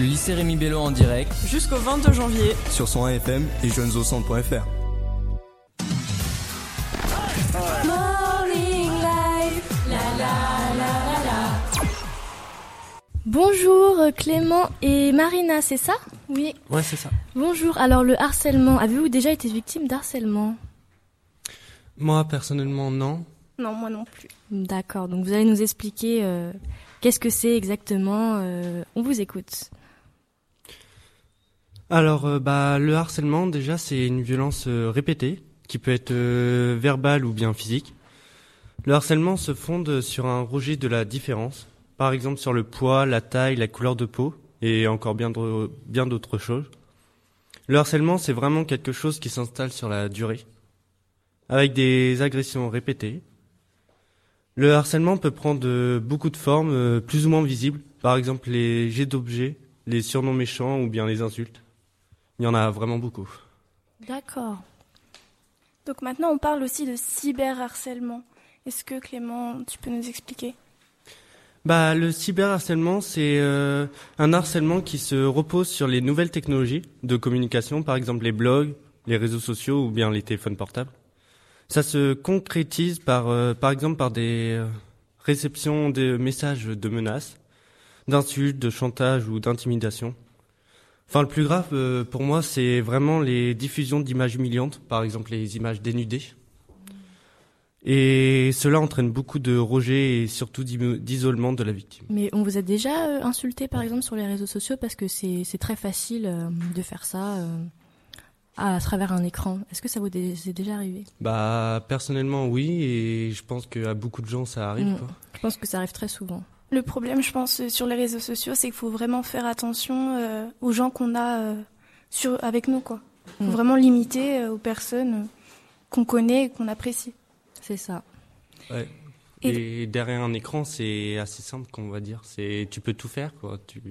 Le lycée Rémi Bello en direct jusqu'au 22 janvier sur son AFM et jeunesaucentre.fr. Bonjour Clément et Marina, c'est ça? Oui. Ouais, c'est ça. Bonjour, alors le harcèlement, avez-vous déjà été victime d'harcèlement? Moi, personnellement, non. Non, moi non plus. D'accord, donc vous allez nous expliquer euh, qu'est-ce que c'est exactement. Euh, on vous écoute. Alors, euh, bah, le harcèlement, déjà, c'est une violence répétée, qui peut être verbale ou bien physique. Le harcèlement se fonde sur un rejet de la différence, par exemple sur le poids, la taille, la couleur de peau, et encore bien d'autres choses. Le harcèlement, c'est vraiment quelque chose qui s'installe sur la durée, avec des agressions répétées. Le harcèlement peut prendre beaucoup de formes, euh, plus ou moins visibles, par exemple les jets d'objets, les surnoms méchants ou bien les insultes. Il y en a vraiment beaucoup. D'accord. Donc maintenant, on parle aussi de cyberharcèlement. Est-ce que Clément, tu peux nous expliquer? Bah, le cyberharcèlement, c'est euh, un harcèlement qui se repose sur les nouvelles technologies de communication, par exemple les blogs, les réseaux sociaux ou bien les téléphones portables. Ça se concrétise par, euh, par exemple, par des euh, réceptions de messages de menaces, d'insultes, de chantage ou d'intimidation. Enfin, le plus grave pour moi, c'est vraiment les diffusions d'images humiliantes, par exemple les images dénudées et cela entraîne beaucoup de rejet et surtout d'isolement de la victime. Mais on vous a déjà euh, insulté par exemple sur les réseaux sociaux parce que c'est très facile euh, de faire ça euh, à travers un écran. Est-ce que ça vous est déjà arrivé? Bah personnellement oui et je pense qu'à beaucoup de gens ça arrive. Mm. Je pense que ça arrive très souvent. Le problème je pense sur les réseaux sociaux c'est qu'il faut vraiment faire attention aux gens qu'on a sur, avec nous quoi. Faut mm. vraiment limiter aux personnes qu'on connaît et qu'on apprécie. C'est ça. Ouais. Et, derrière un écran, c'est assez simple, qu'on va dire. C'est, tu peux tout faire, quoi. Tu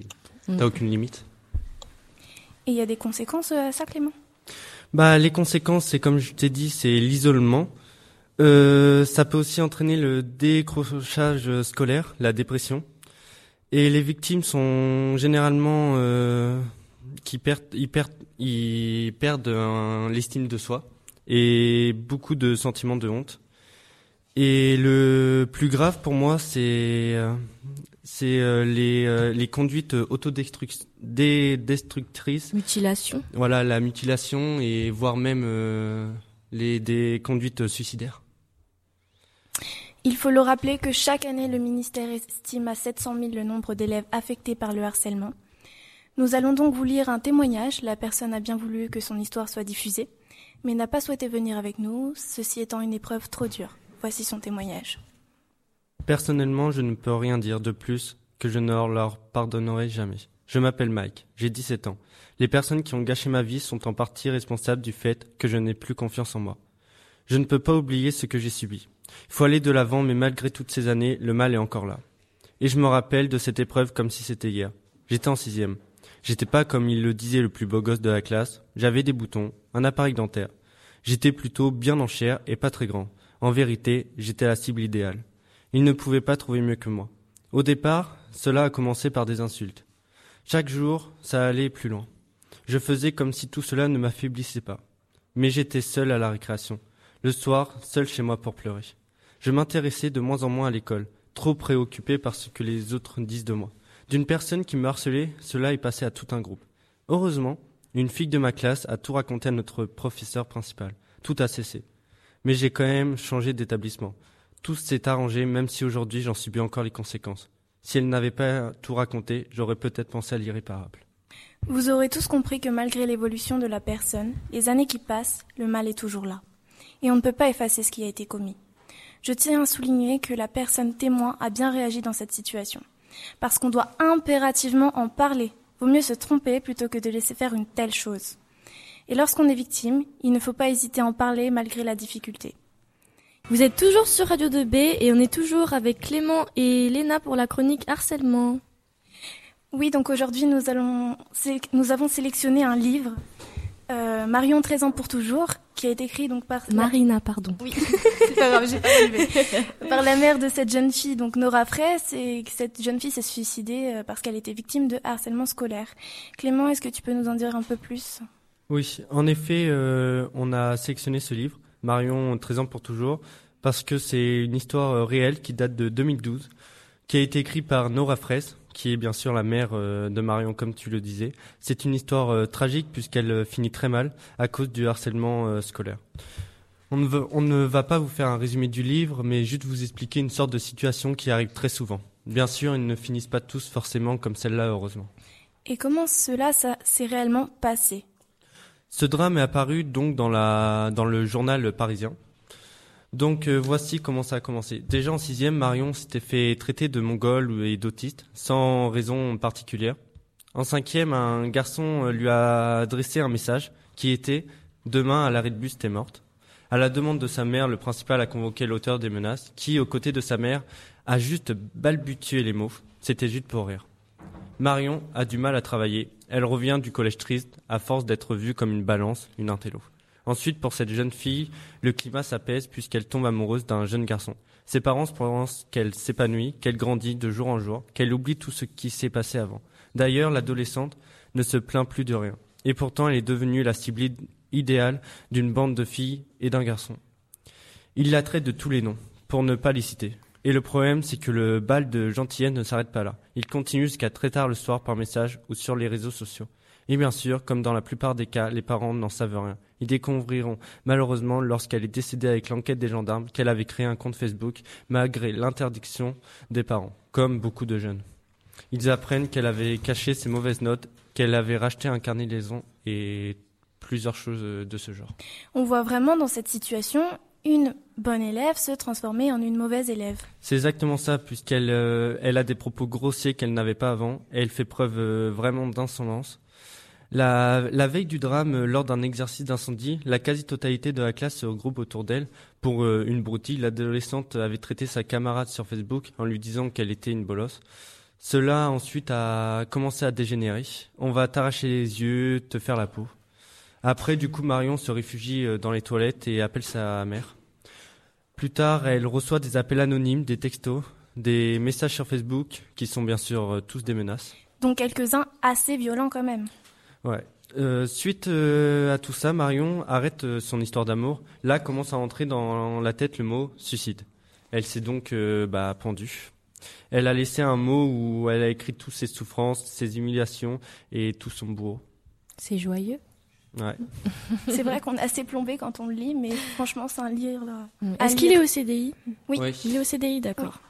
n'as mm. aucune limite. Et il y a des conséquences à ça, Clément? Bah, les conséquences, c'est comme je t'ai dit, c'est l'isolement. Euh, ça peut aussi entraîner le décrochage scolaire, la dépression. Et les victimes sont généralement euh, qui perdent, ils perdent, ils perdent l'estime de soi et beaucoup de sentiments de honte. Et le plus grave pour moi, c'est euh, c'est les, les conduites autodestructrices. Mutilation. Voilà, la mutilation et voire même les des conduites suicidaires. Il faut le rappeler que chaque année, le ministère estime à 700 000 le nombre d'élèves affectés par le harcèlement. Nous allons donc vous lire un témoignage. La personne a bien voulu que son histoire soit diffusée, mais n'a pas souhaité venir avec nous, ceci étant une épreuve trop dure. Voici son témoignage. Personnellement, je ne peux rien dire de plus que je ne leur pardonnerai jamais. Je m'appelle Mike, j'ai 17 ans. Les personnes qui ont gâché ma vie sont en partie responsables du fait que je n'ai plus confiance en moi. Je ne peux pas oublier ce que j'ai subi. Il faut aller de l'avant, mais malgré toutes ces années, le mal est encore là. Et je me rappelle de cette épreuve comme si c'était hier. J'étais en sixième. J'étais pas comme il le disait le plus beau gosse de la classe. J'avais des boutons, un appareil dentaire. J'étais plutôt bien en chair et pas très grand. En vérité, j'étais la cible idéale. Il ne pouvait pas trouver mieux que moi. Au départ, cela a commencé par des insultes. Chaque jour, ça allait plus loin. Je faisais comme si tout cela ne m'affaiblissait pas. Mais j'étais seul à la récréation. Le soir, seul chez moi pour pleurer. Je m'intéressais de moins en moins à l'école, trop préoccupé par ce que les autres disent de moi. D'une personne qui me harcelait, cela est passé à tout un groupe. Heureusement, une fille de ma classe a tout raconté à notre professeur principal. Tout a cessé mais j'ai quand même changé d'établissement. Tout s'est arrangé, même si aujourd'hui j'en subis encore les conséquences. Si elle n'avait pas tout raconté, j'aurais peut-être pensé à l'irréparable. Vous aurez tous compris que malgré l'évolution de la personne, les années qui passent, le mal est toujours là. Et on ne peut pas effacer ce qui a été commis. Je tiens à souligner que la personne témoin a bien réagi dans cette situation. Parce qu'on doit impérativement en parler. Vaut mieux se tromper plutôt que de laisser faire une telle chose. Et lorsqu'on est victime, il ne faut pas hésiter à en parler malgré la difficulté. Vous êtes toujours sur Radio 2B et on est toujours avec Clément et Léna pour la chronique harcèlement. Oui, donc aujourd'hui nous, allons, nous avons sélectionné un livre, euh, Marion 13 ans pour toujours, qui a été écrit donc par... Marina, pardon. Oui, pas grave, j'ai pas relevé. Par la mère de cette jeune fille, donc Nora Fraisse, et que cette jeune fille s'est suicidée euh, parce qu'elle était victime de harcèlement scolaire. Clément, est-ce que tu peux nous en dire un peu plus? Oui, en effet, euh, on a sélectionné ce livre, Marion 13 ans pour toujours, parce que c'est une histoire euh, réelle qui date de 2012, qui a été écrite par Nora Fraisse, qui est bien sûr la mère euh, de Marion, comme tu le disais. C'est une histoire euh, tragique puisqu'elle euh, finit très mal à cause du harcèlement scolaire. On ne, veut, on ne va pas vous faire un résumé du livre, mais juste vous expliquer une sorte de situation qui arrive très souvent. Bien sûr, ils ne finissent pas tous forcément comme celle-là, heureusement. Et comment cela ça s'est réellement passé? Ce drame est apparu donc dans, la, dans le journal parisien. Donc euh, voici comment ça a commencé. Déjà en sixième, Marion s'était fait traiter de mongol et d'autiste, sans raison particulière. En cinquième, un garçon euh, lui a adressé un message qui était « Demain, à l'arrêt de bus, t'es morte ». À la demande de sa mère, le principal a convoqué l'auteur des menaces, qui, aux côtés de sa mère, a juste balbutié les mots. C'était juste pour rire. Marion a du mal à travailler. Elle revient du collège triste, à force d'être vue comme une balance, une intello. Ensuite, pour cette jeune fille, le climat s'apaise puisqu'elle tombe amoureuse d'un jeune garçon. Ses parents pensent qu'elle s'épanouit, qu'elle grandit de jour en jour, qu'elle oublie tout ce qui s'est passé avant. D'ailleurs, l'adolescente ne se plaint plus de rien. Et pourtant, elle est devenue la cible idéale d'une bande de filles et d'un garçon. Il la traite de tous les noms, pour ne pas les citer. Et le problème, c'est que le bal de gentillesse ne s'arrête pas là. Il continue jusqu'à très tard le soir par message ou sur les réseaux sociaux. Et bien sûr, comme dans la plupart des cas, les parents n'en savent rien. Ils découvriront malheureusement lorsqu'elle est décédée avec l'enquête des gendarmes qu'elle avait créé un compte Facebook malgré l'interdiction des parents, comme beaucoup de jeunes. Ils apprennent qu'elle avait caché ses mauvaises notes, qu'elle avait racheté un carnet de liaison et plusieurs choses de ce genre. On voit vraiment dans cette situation une bonne élève se transformer en une mauvaise élève. C'est exactement ça, puisqu'elle euh, elle a des propos grossiers qu'elle n'avait pas avant, et elle fait preuve euh, vraiment d'insolence. La, veille du drame, euh, lors d'un exercice d'incendie, la quasi-totalité de la classe se regroupe autour d'elle. Pour euh, une broutille, l'adolescente avait traité sa camarade sur Facebook en lui disant qu'elle était une bolosse. Cela ensuite a commencé à dégénérer. On va t'arracher les yeux, te faire la peau. Après, du coup, Marion se réfugie euh, dans les toilettes et appelle sa mère. Plus tard, elle reçoit des appels anonymes, des textos, des messages sur Facebook, qui sont bien sûr tous des menaces. Donc quelques-uns assez violents quand même. Ouais. Euh, suite euh, à tout ça, Marion arrête euh, son histoire d'amour. Là commence à entrer dans la tête le mot suicide. Elle s'est donc euh, bah, pendue. Elle a laissé un mot où elle a écrit toutes ses souffrances, ses humiliations et tout son bourreau. C'est joyeux. Ouais. c'est vrai qu'on est assez plombé quand on le lit, mais franchement, c'est un livre. Est-ce qu'il est au CDI Oui. oui. Il est au CDI, d'accord. Oui.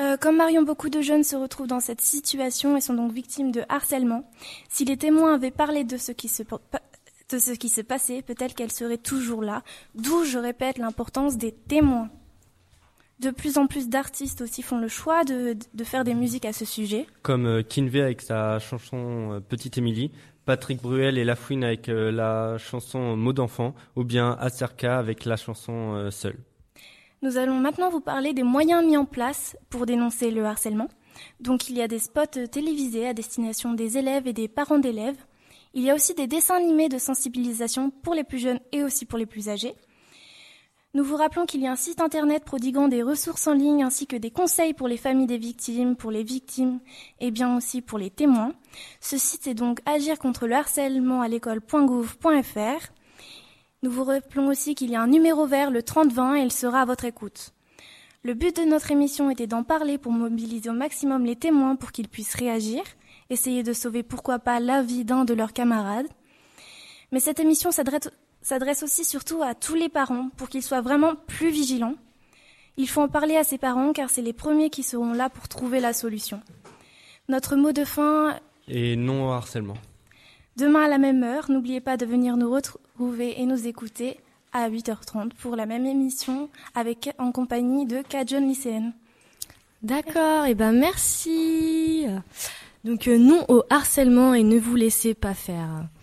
Euh, comme Marion, beaucoup de jeunes se retrouvent dans cette situation et sont donc victimes de harcèlement. Si les témoins avaient parlé de ce qui se, passait, peut-être qu'elles seraient toujours là. D'où, je répète, l'importance des témoins. De plus en plus d'artistes aussi font le choix de, faire des musiques à ce sujet. Comme euh, Kinvey avec sa chanson euh, Petite Émilie, Patrick Bruel et Lafouine avec la chanson Mot d'enfant, ou bien Acerca avec la chanson Seul. Nous allons maintenant vous parler des moyens mis en place pour dénoncer le harcèlement. Donc il y a des spots télévisés à destination des élèves et des parents d'élèves. Il y a aussi des dessins animés de sensibilisation pour les plus jeunes et aussi pour les plus âgés. Nous vous rappelons qu'il y a un site internet prodiguant des ressources en ligne ainsi que des conseils pour les familles des victimes, pour les victimes et bien aussi pour les témoins. Ce site est donc agir contre le harcèlement à l'école.gouv.fr. Nous vous rappelons aussi qu'il y a un numéro vert, le 3020, et il sera à votre écoute. Le but de notre émission était d'en parler pour mobiliser au maximum les témoins pour qu'ils puissent réagir, essayer de sauver pourquoi pas la vie d'un de leurs camarades. Mais cette émission s'adresse aussi surtout à tous les parents pour qu'ils soient vraiment plus vigilants. Il faut en parler à ces parents car c'est les premiers qui seront là pour trouver la solution. Notre mot de fin. Et non au harcèlement. Demain à la même heure, n'oubliez pas de venir nous retrouver et nous écouter à 8h30 pour la même émission avec en compagnie de Kajon lycéenne. D'accord, et ben merci. Donc euh, non au harcèlement et ne vous laissez pas faire.